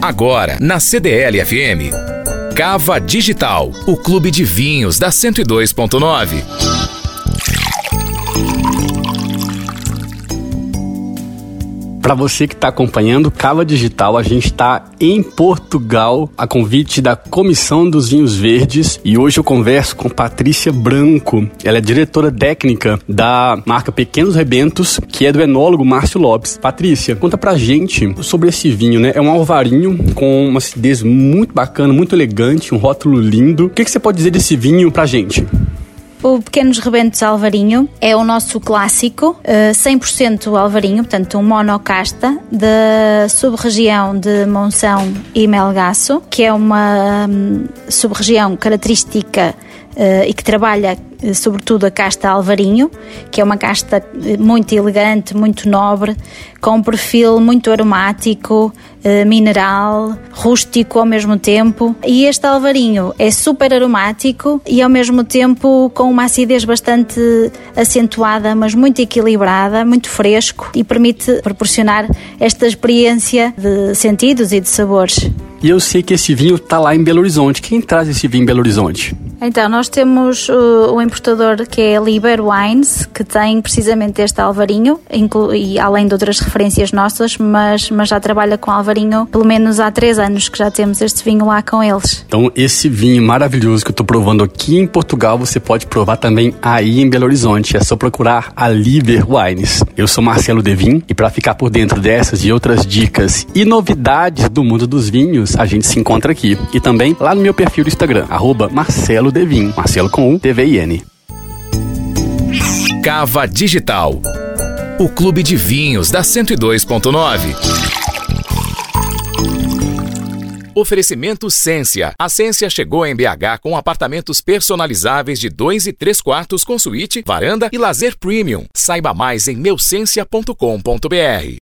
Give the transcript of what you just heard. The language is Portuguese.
Agora, na CDL FM. Cava Digital, o clube de vinhos da 102.9. Para você que está acompanhando Cava Digital, a gente está em Portugal a convite da Comissão dos Vinhos Verdes e hoje eu converso com Patrícia Branco. Ela é diretora técnica da marca Pequenos Rebentos, que é do enólogo Márcio Lopes. Patrícia, conta pra gente sobre esse vinho, né? É um alvarinho com uma acidez muito bacana, muito elegante, um rótulo lindo. O que, que você pode dizer desse vinho pra gente? O Pequenos Rebentos Alvarinho é o nosso clássico, 100% eh, Alvarinho, portanto um monocasta da sub-região de Monção e Melgaço, que é uma hum, sub-região característica uh, e que trabalha uh, sobretudo a casta Alvarinho, que é uma casta eh, muito elegante, muito nobre, com um perfil muito aromático, mineral, rústico ao mesmo tempo. E este Alvarinho é super aromático e ao mesmo tempo com uma acidez bastante acentuada, mas muito equilibrada, muito fresco e permite proporcionar esta experiência de sentidos e de sabores. E eu sei que esse vinho está lá em Belo Horizonte. Quem traz esse vinho em Belo Horizonte? Então, nós temos uh, o importador que é Liber Wines, que tem precisamente este alvarinho, e além de outras referências nossas, mas, mas já trabalha com alvarinho pelo menos há três anos que já temos este vinho lá com eles. Então, esse vinho maravilhoso que eu estou provando aqui em Portugal, você pode provar também aí em Belo Horizonte. É só procurar a Liber Wines. Eu sou Marcelo Devin e para ficar por dentro dessas e outras dicas e novidades do mundo dos vinhos, a gente se encontra aqui. E também lá no meu perfil do Instagram, Marcelo Marcelo Devin. Marcelo com U, T-V-I-N. Cava Digital. O clube de vinhos da 102.9. Oferecimento Cência. A Cência chegou em BH com apartamentos personalizáveis de 2 e 3 quartos com suíte, varanda e lazer premium. Saiba mais em meucencia.com.br.